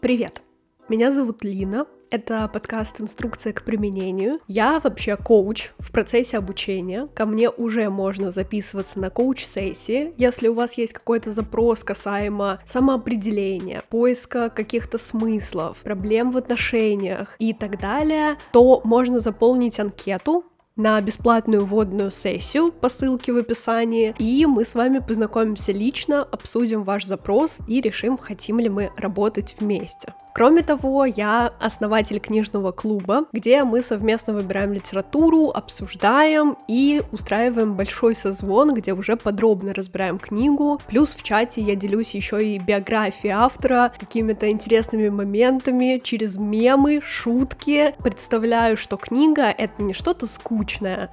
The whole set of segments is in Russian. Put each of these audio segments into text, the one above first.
Привет! Меня зовут Лина. Это подкаст «Инструкция к применению». Я вообще коуч в процессе обучения. Ко мне уже можно записываться на коуч-сессии. Если у вас есть какой-то запрос касаемо самоопределения, поиска каких-то смыслов, проблем в отношениях и так далее, то можно заполнить анкету на бесплатную вводную сессию по ссылке в описании, и мы с вами познакомимся лично, обсудим ваш запрос и решим, хотим ли мы работать вместе. Кроме того, я основатель книжного клуба, где мы совместно выбираем литературу, обсуждаем и устраиваем большой созвон, где уже подробно разбираем книгу. Плюс в чате я делюсь еще и биографией автора, какими-то интересными моментами, через мемы, шутки. Представляю, что книга — это не что-то скучное,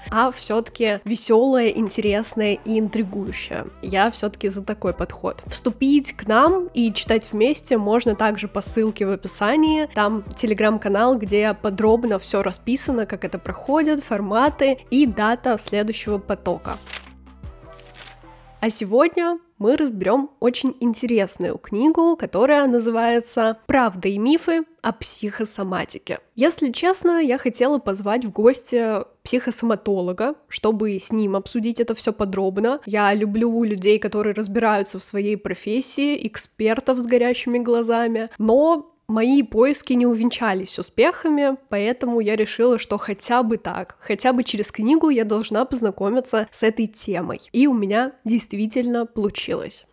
а все-таки веселое, интересное и интригующее. Я все-таки за такой подход. Вступить к нам и читать вместе можно также по ссылке в описании. Там телеграм-канал, где подробно все расписано, как это проходит, форматы и дата следующего потока. А сегодня мы разберем очень интересную книгу, которая называется «Правда и мифы о психосоматике». Если честно, я хотела позвать в гости психосоматолога, чтобы с ним обсудить это все подробно. Я люблю людей, которые разбираются в своей профессии, экспертов с горящими глазами, но Мои поиски не увенчались успехами, поэтому я решила, что хотя бы так, хотя бы через книгу я должна познакомиться с этой темой. И у меня действительно получилось.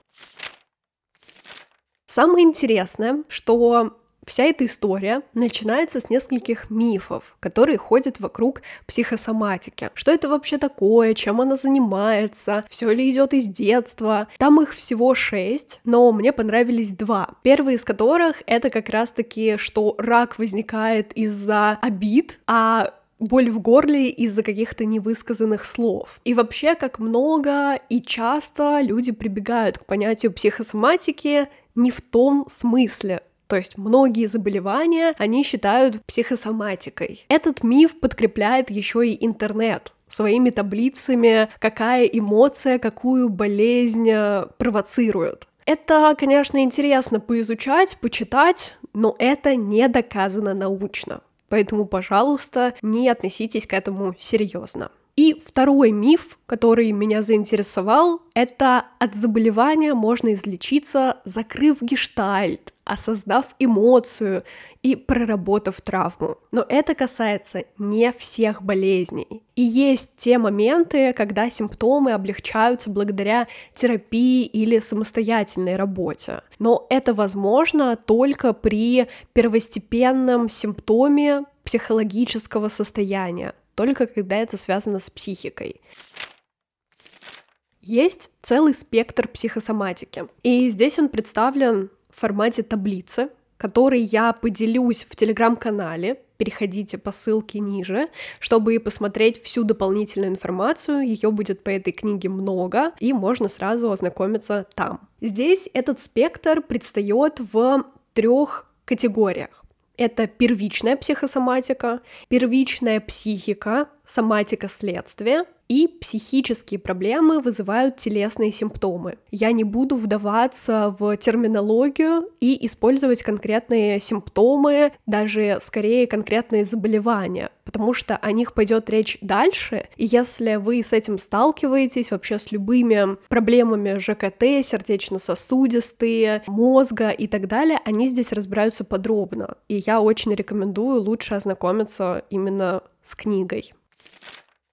Самое интересное, что Вся эта история начинается с нескольких мифов, которые ходят вокруг психосоматики. Что это вообще такое, чем она занимается, все ли идет из детства. Там их всего шесть, но мне понравились два. Первый из которых это как раз-таки, что рак возникает из-за обид, а боль в горле из-за каких-то невысказанных слов. И вообще, как много и часто люди прибегают к понятию психосоматики не в том смысле, то есть многие заболевания они считают психосоматикой. Этот миф подкрепляет еще и интернет своими таблицами, какая эмоция, какую болезнь э, провоцирует. Это, конечно, интересно поизучать, почитать, но это не доказано научно. Поэтому, пожалуйста, не относитесь к этому серьезно. И второй миф, который меня заинтересовал, это от заболевания можно излечиться, закрыв гештальт, осознав эмоцию и проработав травму. Но это касается не всех болезней. И есть те моменты, когда симптомы облегчаются благодаря терапии или самостоятельной работе. Но это возможно только при первостепенном симптоме психологического состояния, только когда это связано с психикой. Есть целый спектр психосоматики, и здесь он представлен в формате таблицы, который я поделюсь в телеграм-канале. Переходите по ссылке ниже, чтобы посмотреть всю дополнительную информацию. Ее будет по этой книге много, и можно сразу ознакомиться там. Здесь этот спектр предстает в трех категориях. Это первичная психосоматика, первичная психика, соматика следствия и психические проблемы вызывают телесные симптомы. Я не буду вдаваться в терминологию и использовать конкретные симптомы, даже скорее конкретные заболевания, потому что о них пойдет речь дальше. И если вы с этим сталкиваетесь, вообще с любыми проблемами ЖКТ, сердечно-сосудистые, мозга и так далее, они здесь разбираются подробно. И я очень рекомендую лучше ознакомиться именно с книгой.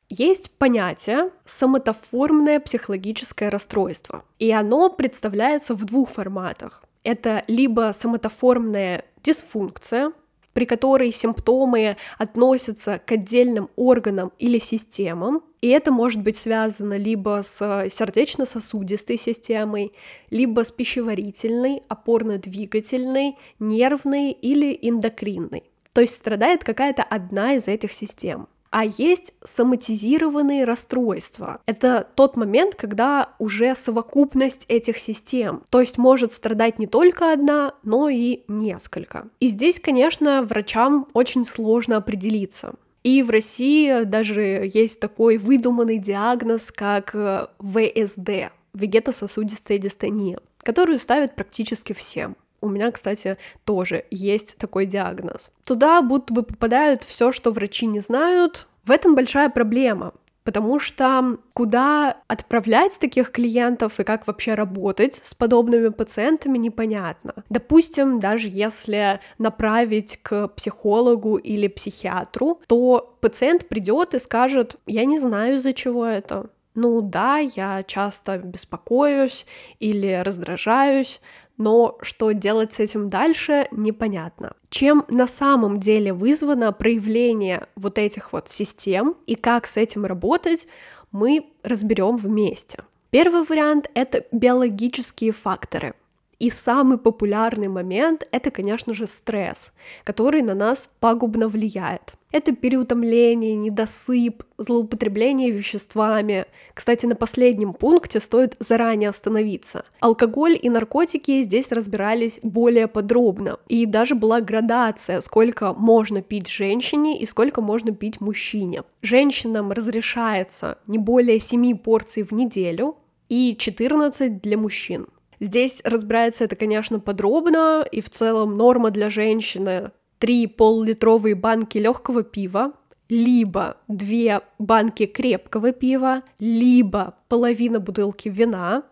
Есть понятие самотоформное психологическое расстройство, и оно представляется в двух форматах. Это либо самотоформная дисфункция, при которой симптомы относятся к отдельным органам или системам, и это может быть связано либо с сердечно-сосудистой системой, либо с пищеварительной, опорно-двигательной, нервной или эндокринной. То есть страдает какая-то одна из этих систем. А есть соматизированные расстройства. Это тот момент, когда уже совокупность этих систем. То есть может страдать не только одна, но и несколько. И здесь, конечно, врачам очень сложно определиться. И в России даже есть такой выдуманный диагноз, как э, ВСД, вегетососудистая дистония, которую ставят практически всем. У меня, кстати, тоже есть такой диагноз. Туда будто бы попадают все, что врачи не знают. В этом большая проблема, потому что куда отправлять таких клиентов и как вообще работать с подобными пациентами непонятно. Допустим, даже если направить к психологу или психиатру, то пациент придет и скажет, я не знаю, из-за чего это. Ну да, я часто беспокоюсь или раздражаюсь, но что делать с этим дальше, непонятно. Чем на самом деле вызвано проявление вот этих вот систем и как с этим работать, мы разберем вместе. Первый вариант — это биологические факторы. И самый популярный момент — это, конечно же, стресс, который на нас пагубно влияет. Это переутомление, недосып, злоупотребление веществами. Кстати, на последнем пункте стоит заранее остановиться. Алкоголь и наркотики здесь разбирались более подробно. И даже была градация, сколько можно пить женщине и сколько можно пить мужчине. Женщинам разрешается не более 7 порций в неделю и 14 для мужчин. Здесь разбирается это, конечно, подробно, и в целом норма для женщины три пол-литровые банки легкого пива, либо две банки крепкого пива, либо половина бутылки вина,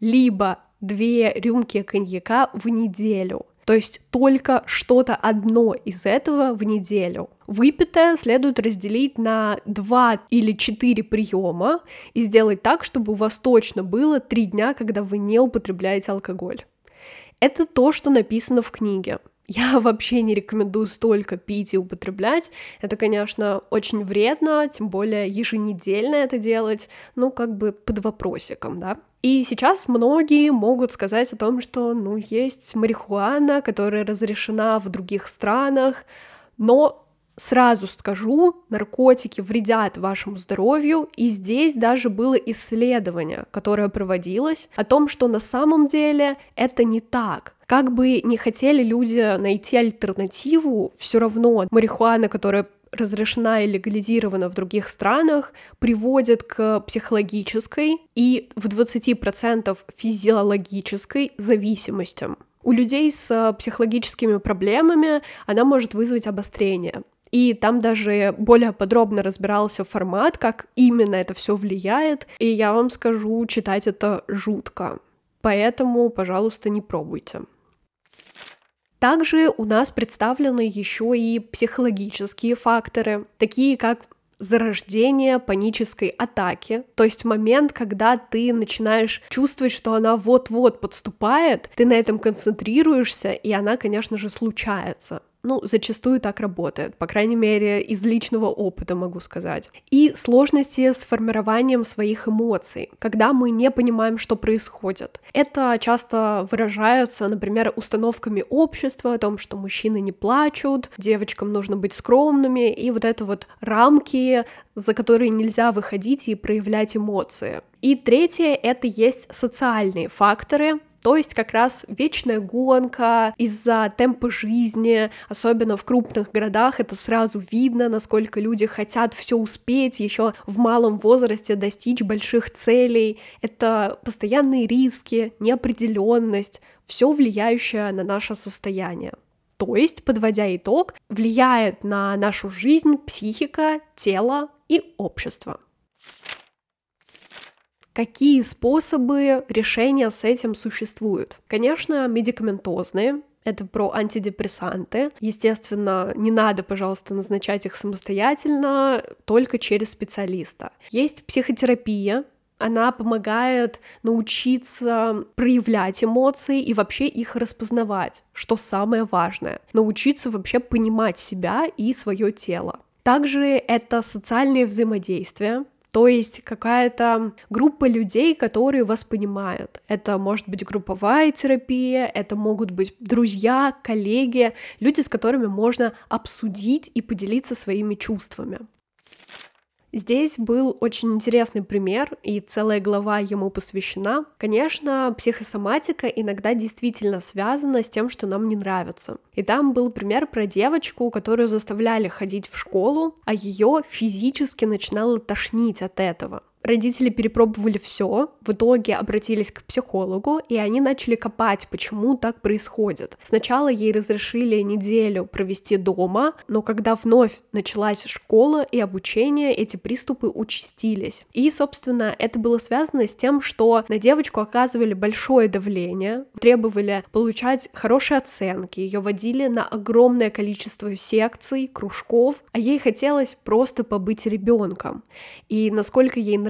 либо две рюмки коньяка в неделю. То есть только что-то одно из этого в неделю. Выпитое следует разделить на 2 или 4 приема и сделать так, чтобы у вас точно было 3 дня, когда вы не употребляете алкоголь. Это то, что написано в книге. Я вообще не рекомендую столько пить и употреблять. Это, конечно, очень вредно, тем более еженедельно это делать, ну, как бы под вопросиком, да. И сейчас многие могут сказать о том, что, ну, есть марихуана, которая разрешена в других странах, но Сразу скажу, наркотики вредят вашему здоровью, и здесь даже было исследование, которое проводилось, о том, что на самом деле это не так. Как бы не хотели люди найти альтернативу, все равно марихуана, которая разрешена и легализирована в других странах, приводит к психологической и в 20% физиологической зависимостям. У людей с психологическими проблемами она может вызвать обострение. И там даже более подробно разбирался формат, как именно это все влияет. И я вам скажу, читать это жутко. Поэтому, пожалуйста, не пробуйте. Также у нас представлены еще и психологические факторы, такие как зарождение панической атаки, то есть момент, когда ты начинаешь чувствовать, что она вот-вот подступает, ты на этом концентрируешься, и она, конечно же, случается ну, зачастую так работает, по крайней мере, из личного опыта могу сказать. И сложности с формированием своих эмоций, когда мы не понимаем, что происходит. Это часто выражается, например, установками общества о том, что мужчины не плачут, девочкам нужно быть скромными, и вот это вот рамки, за которые нельзя выходить и проявлять эмоции. И третье — это есть социальные факторы, то есть как раз вечная гонка из-за темпа жизни, особенно в крупных городах, это сразу видно, насколько люди хотят все успеть еще в малом возрасте достичь больших целей. Это постоянные риски, неопределенность, все влияющее на наше состояние. То есть, подводя итог, влияет на нашу жизнь психика, тело и общество. Какие способы решения с этим существуют? Конечно, медикаментозные, это про антидепрессанты. Естественно, не надо, пожалуйста, назначать их самостоятельно, только через специалиста. Есть психотерапия, она помогает научиться проявлять эмоции и вообще их распознавать, что самое важное. Научиться вообще понимать себя и свое тело. Также это социальное взаимодействие, то есть какая-то группа людей, которые вас понимают. Это может быть групповая терапия, это могут быть друзья, коллеги, люди, с которыми можно обсудить и поделиться своими чувствами. Здесь был очень интересный пример, и целая глава ему посвящена. Конечно, психосоматика иногда действительно связана с тем, что нам не нравится. И там был пример про девочку, которую заставляли ходить в школу, а ее физически начинало тошнить от этого. Родители перепробовали все, в итоге обратились к психологу, и они начали копать, почему так происходит. Сначала ей разрешили неделю провести дома, но когда вновь началась школа и обучение, эти приступы участились. И, собственно, это было связано с тем, что на девочку оказывали большое давление, требовали получать хорошие оценки, ее водили на огромное количество секций, кружков, а ей хотелось просто побыть ребенком. И насколько ей нравилось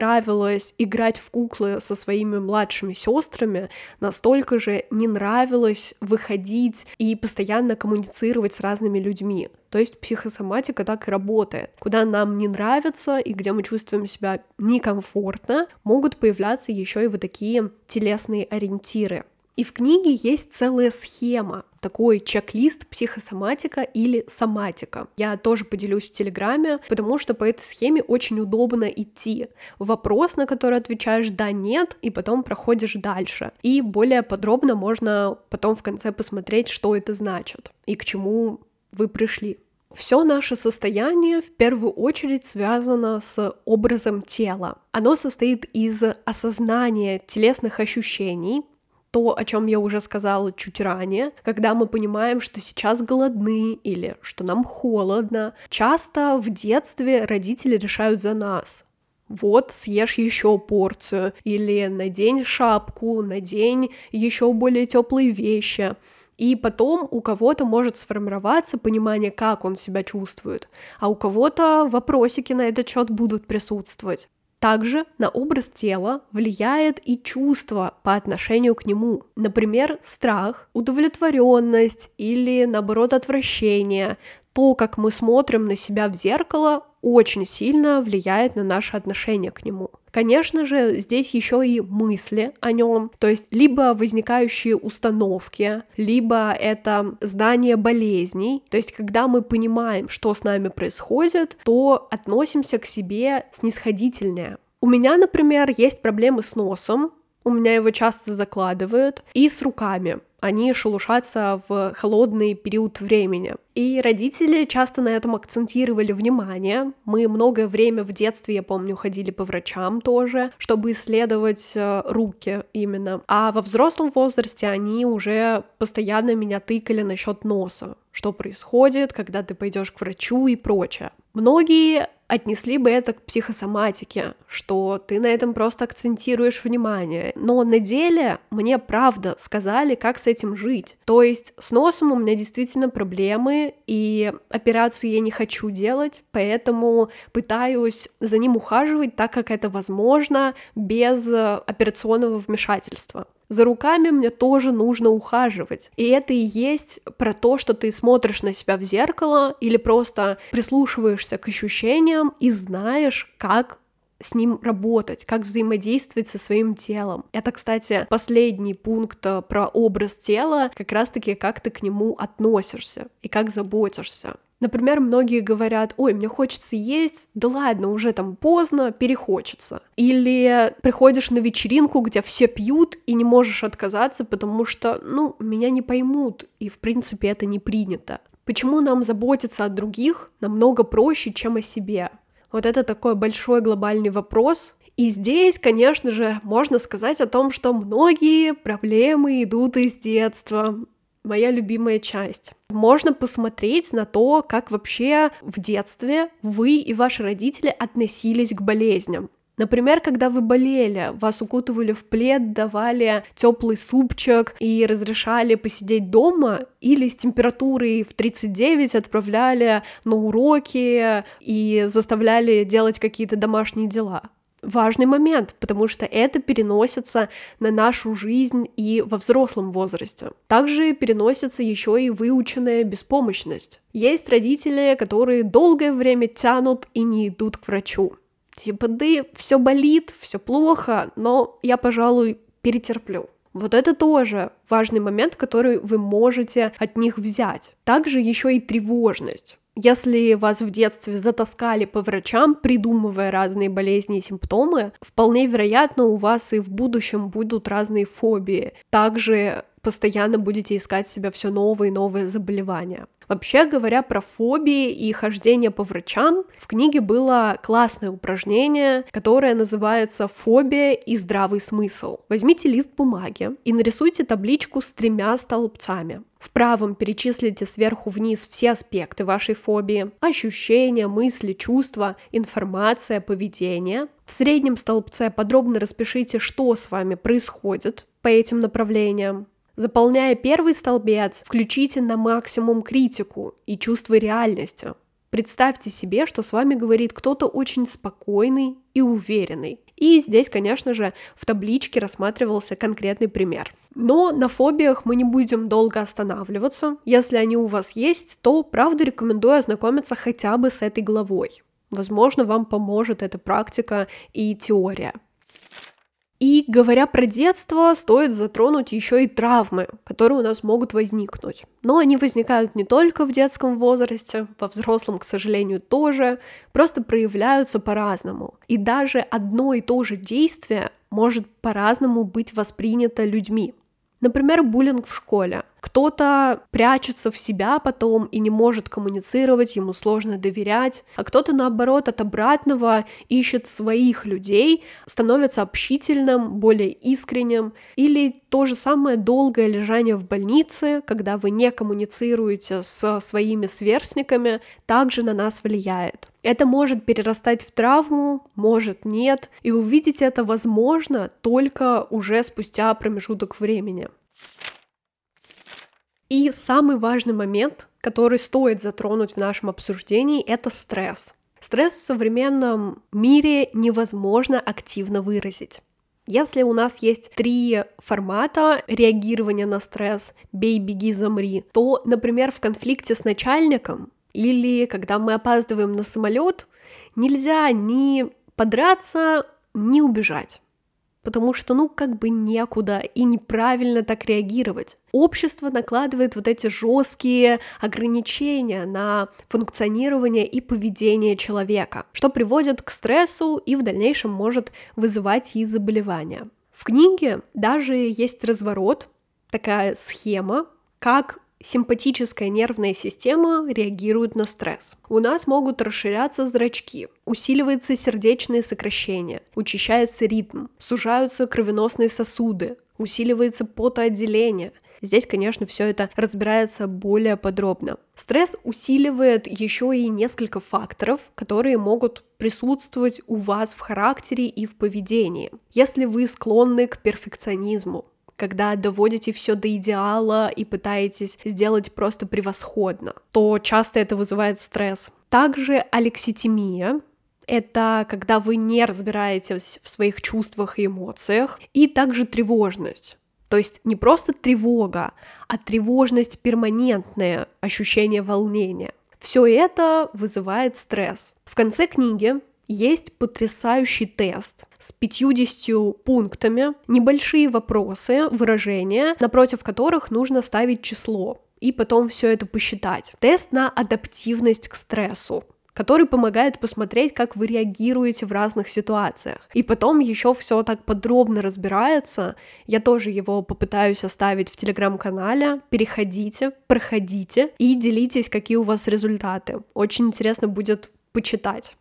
играть в куклы со своими младшими сестрами, настолько же не нравилось выходить и постоянно коммуницировать с разными людьми. То есть психосоматика так и работает. Куда нам не нравится и где мы чувствуем себя некомфортно, могут появляться еще и вот такие телесные ориентиры. И в книге есть целая схема, такой чек-лист психосоматика или соматика. Я тоже поделюсь в Телеграме, потому что по этой схеме очень удобно идти. Вопрос, на который отвечаешь «да», «нет», и потом проходишь дальше. И более подробно можно потом в конце посмотреть, что это значит и к чему вы пришли. Все наше состояние в первую очередь связано с образом тела. Оно состоит из осознания телесных ощущений, то, о чем я уже сказала чуть ранее, когда мы понимаем, что сейчас голодны или что нам холодно. Часто в детстве родители решают за нас. Вот, съешь еще порцию, или надень шапку, надень еще более теплые вещи. И потом у кого-то может сформироваться понимание, как он себя чувствует, а у кого-то вопросики на этот счет будут присутствовать. Также на образ тела влияет и чувство по отношению к нему. Например, страх, удовлетворенность или, наоборот, отвращение. То, как мы смотрим на себя в зеркало, очень сильно влияет на наше отношение к нему. Конечно же, здесь еще и мысли о нем, то есть либо возникающие установки, либо это знание болезней. То есть, когда мы понимаем, что с нами происходит, то относимся к себе снисходительнее. У меня, например, есть проблемы с носом, у меня его часто закладывают, и с руками они шелушатся в холодный период времени. И родители часто на этом акцентировали внимание. Мы многое время в детстве, я помню, ходили по врачам тоже, чтобы исследовать э, руки именно. А во взрослом возрасте они уже постоянно меня тыкали насчет носа. Что происходит, когда ты пойдешь к врачу и прочее. Многие отнесли бы это к психосоматике, что ты на этом просто акцентируешь внимание. Но на деле мне правда сказали, как с этим жить. То есть с носом у меня действительно проблемы, и операцию я не хочу делать, поэтому пытаюсь за ним ухаживать так, как это возможно, без операционного вмешательства за руками мне тоже нужно ухаживать. И это и есть про то, что ты смотришь на себя в зеркало или просто прислушиваешься к ощущениям и знаешь, как с ним работать, как взаимодействовать со своим телом. Это, кстати, последний пункт э, про образ тела, как раз-таки как ты к нему относишься и как заботишься. Например, многие говорят, ой, мне хочется есть, да ладно, уже там поздно, перехочется. Или приходишь на вечеринку, где все пьют, и не можешь отказаться, потому что, ну, меня не поймут, и в принципе это не принято. Почему нам заботиться о других намного проще, чем о себе? Вот это такой большой глобальный вопрос, и здесь, конечно же, можно сказать о том, что многие проблемы идут из детства моя любимая часть. Можно посмотреть на то, как вообще в детстве вы и ваши родители относились к болезням. Например, когда вы болели, вас укутывали в плед, давали теплый супчик и разрешали посидеть дома, или с температурой в 39 отправляли на уроки и заставляли делать какие-то домашние дела важный момент, потому что это переносится на нашу жизнь и во взрослом возрасте. Также переносится еще и выученная беспомощность. Есть родители, которые долгое время тянут и не идут к врачу. Да все болит, все плохо, но я, пожалуй, перетерплю. Вот это тоже важный момент, который вы можете от них взять. Также еще и тревожность. Если вас в детстве затаскали по врачам, придумывая разные болезни и симптомы, вполне вероятно, у вас и в будущем будут разные фобии. Также постоянно будете искать себя все новые и новые заболевания. Вообще говоря про фобии и хождение по врачам, в книге было классное упражнение, которое называется «Фобия и здравый смысл». Возьмите лист бумаги и нарисуйте табличку с тремя столбцами. В правом перечислите сверху вниз все аспекты вашей фобии. Ощущения, мысли, чувства, информация, поведение. В среднем столбце подробно распишите, что с вами происходит по этим направлениям. Заполняя первый столбец, включите на максимум критику и чувство реальности. Представьте себе, что с вами говорит кто-то очень спокойный и уверенный. И здесь, конечно же, в табличке рассматривался конкретный пример. Но на фобиях мы не будем долго останавливаться. Если они у вас есть, то правда рекомендую ознакомиться хотя бы с этой главой. Возможно, вам поможет эта практика и теория. И говоря про детство, стоит затронуть еще и травмы, которые у нас могут возникнуть. Но они возникают не только в детском возрасте, во взрослом, к сожалению, тоже, просто проявляются по-разному. И даже одно и то же действие может по-разному быть воспринято людьми. Например, буллинг в школе. Кто-то прячется в себя потом и не может коммуницировать, ему сложно доверять, а кто-то, наоборот, от обратного ищет своих людей, становится общительным, более искренним. Или то же самое долгое лежание в больнице, когда вы не коммуницируете со своими сверстниками, также на нас влияет. Это может перерастать в травму, может нет, и увидеть это возможно только уже спустя промежуток времени. И самый важный момент, который стоит затронуть в нашем обсуждении, это стресс. Стресс в современном мире невозможно активно выразить. Если у нас есть три формата реагирования на стресс «бей, беги, замри», то, например, в конфликте с начальником или когда мы опаздываем на самолет, нельзя ни подраться, ни убежать потому что, ну, как бы некуда и неправильно так реагировать. Общество накладывает вот эти жесткие ограничения на функционирование и поведение человека, что приводит к стрессу и в дальнейшем может вызывать и заболевания. В книге даже есть разворот, такая схема, как Симпатическая нервная система реагирует на стресс. У нас могут расширяться зрачки, усиливается сердечное сокращение, учащается ритм, сужаются кровеносные сосуды, усиливается потоотделение. Здесь, конечно, все это разбирается более подробно. Стресс усиливает еще и несколько факторов, которые могут присутствовать у вас в характере и в поведении. Если вы склонны к перфекционизму, когда доводите все до идеала и пытаетесь сделать просто превосходно, то часто это вызывает стресс. Также алекситимия, это когда вы не разбираетесь в своих чувствах и эмоциях, и также тревожность. То есть не просто тревога, а тревожность перманентное, ощущение волнения. Все это вызывает стресс. В конце книги есть потрясающий тест с 50 пунктами, небольшие вопросы, выражения, напротив которых нужно ставить число и потом все это посчитать. Тест на адаптивность к стрессу который помогает посмотреть, как вы реагируете в разных ситуациях. И потом еще все так подробно разбирается. Я тоже его попытаюсь оставить в телеграм-канале. Переходите, проходите и делитесь, какие у вас результаты. Очень интересно будет почитать.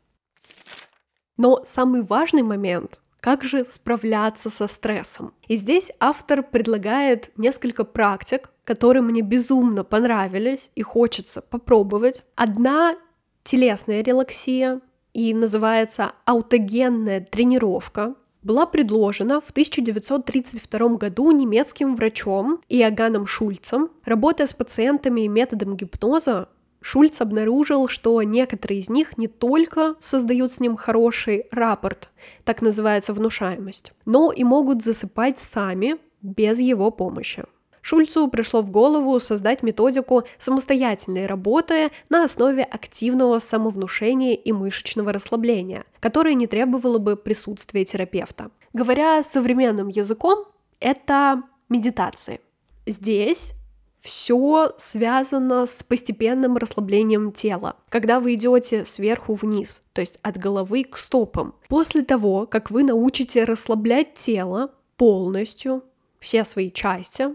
Но самый важный момент как же справляться со стрессом? И здесь автор предлагает несколько практик, которые мне безумно понравились и хочется попробовать. Одна телесная релаксия и называется аутогенная тренировка была предложена в 1932 году немецким врачом Иоганном Шульцем. Работая с пациентами методом гипноза, Шульц обнаружил, что некоторые из них не только создают с ним хороший рапорт, так называется внушаемость, но и могут засыпать сами без его помощи. Шульцу пришло в голову создать методику самостоятельной работы на основе активного самовнушения и мышечного расслабления, которое не требовало бы присутствия терапевта. Говоря современным языком, это медитации. Здесь все связано с постепенным расслаблением тела, когда вы идете сверху вниз, то есть от головы к стопам. После того, как вы научите расслаблять тело полностью, все свои части,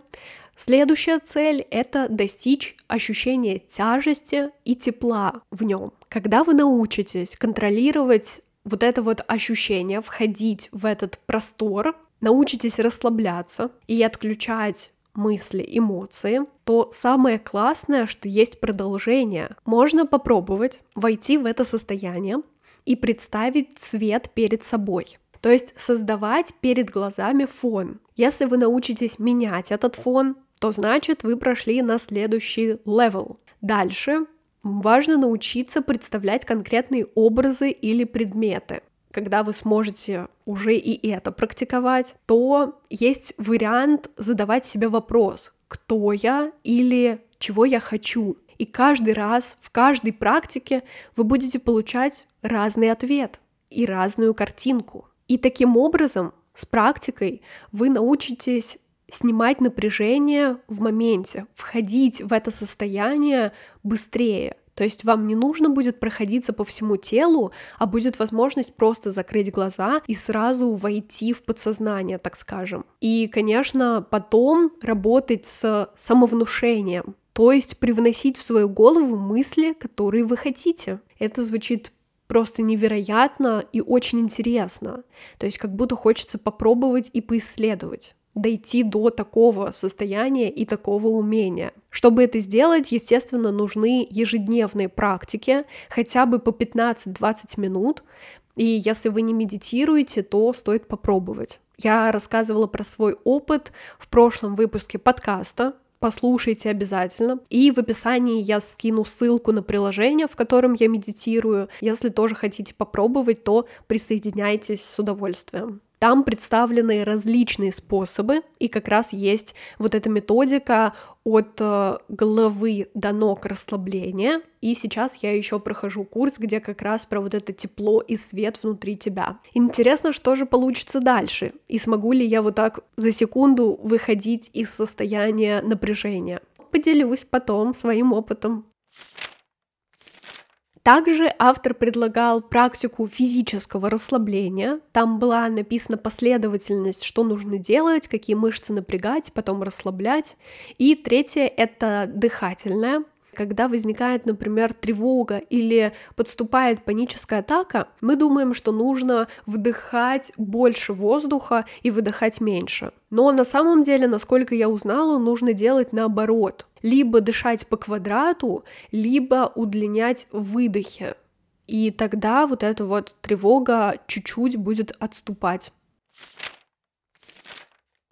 Следующая цель — это достичь ощущения тяжести и тепла в нем. Когда вы научитесь контролировать вот это вот ощущение, входить в этот простор, научитесь расслабляться и отключать мысли, эмоции, то самое классное, что есть продолжение. Можно попробовать войти в это состояние и представить цвет перед собой. То есть создавать перед глазами фон. Если вы научитесь менять этот фон, то значит вы прошли на следующий level. Дальше важно научиться представлять конкретные образы или предметы. Когда вы сможете уже и это практиковать, то есть вариант задавать себе вопрос, кто я или чего я хочу. И каждый раз, в каждой практике вы будете получать разный ответ и разную картинку. И таким образом, с практикой, вы научитесь снимать напряжение в моменте, входить в это состояние быстрее. То есть вам не нужно будет проходиться по всему телу, а будет возможность просто закрыть глаза и сразу войти в подсознание, так скажем. И, конечно, потом работать с самовнушением, то есть привносить в свою голову мысли, которые вы хотите. Это звучит просто невероятно и очень интересно. То есть как будто хочется попробовать и поисследовать дойти до такого состояния и такого умения. Чтобы это сделать, естественно, нужны ежедневные практики, хотя бы по 15-20 минут, и если вы не медитируете, то стоит попробовать. Я рассказывала про свой опыт в прошлом выпуске подкаста, послушайте обязательно. И в описании я скину ссылку на приложение, в котором я медитирую. Если тоже хотите попробовать, то присоединяйтесь с удовольствием. Там представлены различные способы, и как раз есть вот эта методика от э, головы до ног расслабления. И сейчас я еще прохожу курс, где как раз про вот это тепло и свет внутри тебя. Интересно, что же получится дальше, и смогу ли я вот так за секунду выходить из состояния напряжения. Поделюсь потом своим опытом. Также автор предлагал практику физического расслабления. Там была написана последовательность, что нужно делать, какие мышцы напрягать, потом расслаблять. И третье — это дыхательное. Когда возникает, например, тревога или подступает паническая атака, мы думаем, что нужно вдыхать больше воздуха и выдыхать меньше. Но на самом деле, насколько я узнала, нужно делать наоборот. Либо дышать по квадрату, либо удлинять выдохи. И тогда вот эта вот тревога чуть-чуть будет отступать.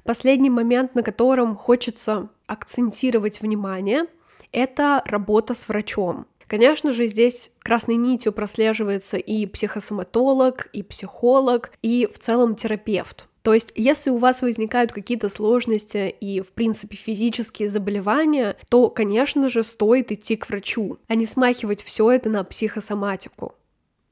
Последний момент, на котором хочется акцентировать внимание, это работа с врачом. Конечно же, здесь красной нитью прослеживается и психосоматолог, и психолог, и в целом терапевт. То есть, если у вас возникают какие-то сложности и, в принципе, физические заболевания, то, конечно же, стоит идти к врачу, а не смахивать все это на психосоматику.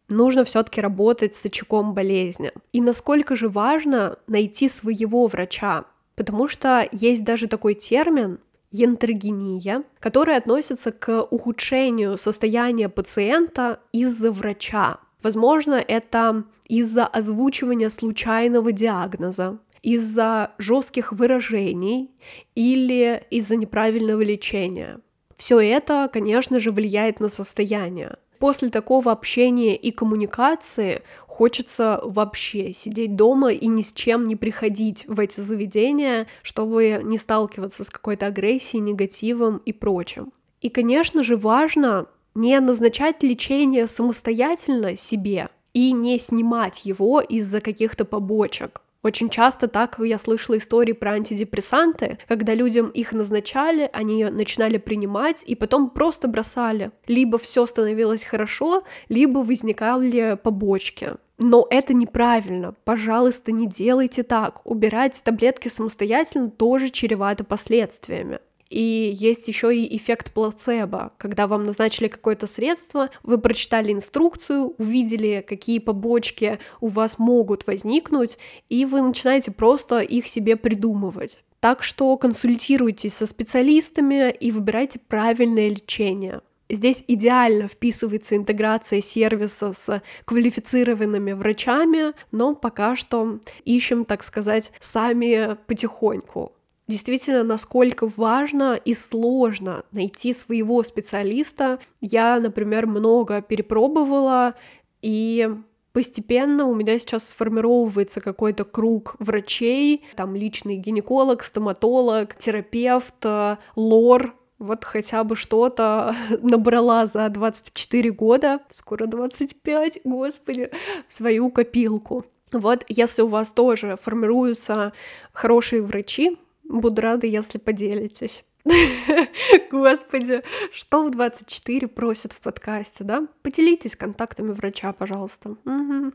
Нужно все-таки работать с очагом болезни. И насколько же важно найти своего врача, потому что есть даже такой термин янтрогения, которая относится к ухудшению состояния пациента из-за врача. Возможно, это из-за озвучивания случайного диагноза, из-за жестких выражений или из-за неправильного лечения. Все это, конечно же, влияет на состояние после такого общения и коммуникации хочется вообще сидеть дома и ни с чем не приходить в эти заведения, чтобы не сталкиваться с какой-то агрессией, негативом и прочим. И, конечно же, важно не назначать лечение самостоятельно себе и не снимать его из-за каких-то побочек. Очень часто так я слышала истории про антидепрессанты, когда людям их назначали, они начинали принимать и потом просто бросали. Либо все становилось хорошо, либо возникали побочки. Но это неправильно. Пожалуйста, не делайте так. Убирать таблетки самостоятельно тоже чревато последствиями. И есть еще и эффект плацебо, когда вам назначили какое-то средство, вы прочитали инструкцию, увидели, какие побочки у вас могут возникнуть, и вы начинаете просто их себе придумывать. Так что консультируйтесь со специалистами и выбирайте правильное лечение. Здесь идеально вписывается интеграция сервиса с квалифицированными врачами, но пока что ищем, так сказать, сами потихоньку. Действительно, насколько важно и сложно найти своего специалиста. Я, например, много перепробовала, и Постепенно у меня сейчас сформировывается какой-то круг врачей, там личный гинеколог, стоматолог, терапевт, э, лор, вот хотя бы что-то набрала за 24 года, скоро 25, господи, в свою копилку. Вот если у вас тоже формируются хорошие врачи, буду рада, если поделитесь. Господи, что в 24 просят в подкасте, да? Поделитесь контактами врача, пожалуйста. Угу.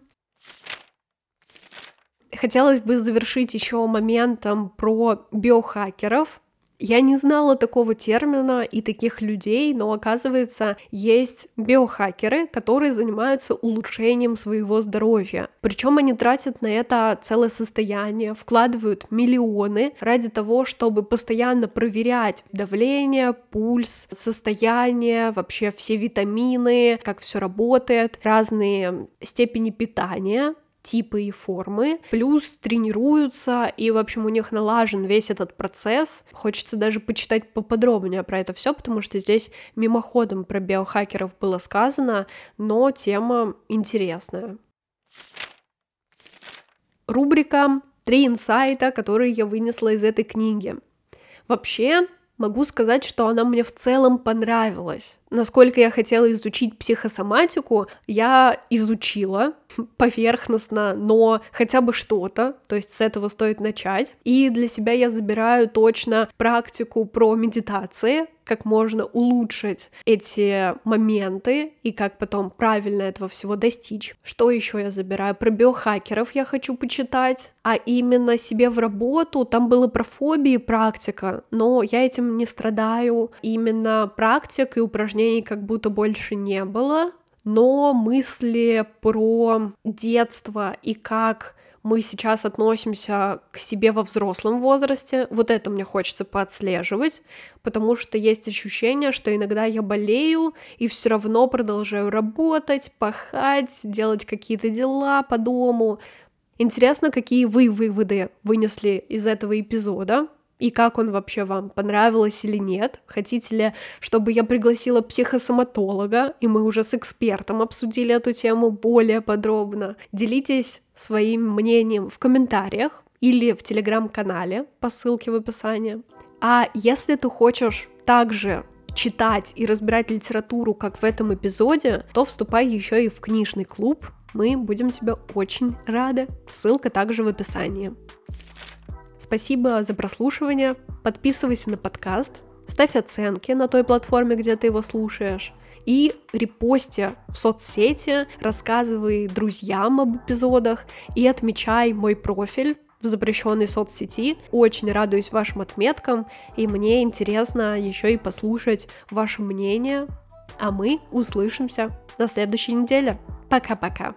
Хотелось бы завершить еще моментом про биохакеров. Я не знала такого термина и таких людей, но оказывается, есть биохакеры, которые занимаются улучшением своего здоровья. Причем они тратят на это целое состояние, вкладывают миллионы ради того, чтобы постоянно проверять давление, пульс, состояние, вообще все витамины, как все работает, разные степени питания, типы и формы, плюс тренируются, и, в общем, у них налажен весь этот процесс. Хочется даже почитать поподробнее про это все, потому что здесь мимоходом про биохакеров было сказано, но тема интересная. Рубрика «Три инсайта, которые я вынесла из этой книги». Вообще, могу сказать, что она мне в целом понравилась. Насколько я хотела изучить психосоматику, я изучила поверхностно, но хотя бы что-то, то есть с этого стоит начать. И для себя я забираю точно практику про медитации, как можно улучшить эти моменты и как потом правильно этого всего достичь. Что еще я забираю? Про биохакеров я хочу почитать, а именно себе в работу, там было про фобии практика, но я этим не страдаю. Именно практик и упражнений как будто больше не было, но мысли про детство и как мы сейчас относимся к себе во взрослом возрасте, вот это мне хочется поотслеживать, потому что есть ощущение, что иногда я болею и все равно продолжаю работать, пахать, делать какие-то дела по дому. Интересно, какие вы выводы вынесли из этого эпизода и как он вообще вам, понравилось или нет. Хотите ли, чтобы я пригласила психосоматолога, и мы уже с экспертом обсудили эту тему более подробно. Делитесь своим мнением в комментариях или в телеграм-канале по ссылке в описании. А если ты хочешь также читать и разбирать литературу, как в этом эпизоде, то вступай еще и в книжный клуб. Мы будем тебя очень рады. Ссылка также в описании. Спасибо за прослушивание. Подписывайся на подкаст, ставь оценки на той платформе, где ты его слушаешь. И репости в соцсети, рассказывай друзьям об эпизодах и отмечай мой профиль в запрещенной соцсети. Очень радуюсь вашим отметкам, и мне интересно еще и послушать ваше мнение. А мы услышимся на следующей неделе. Пока-пока.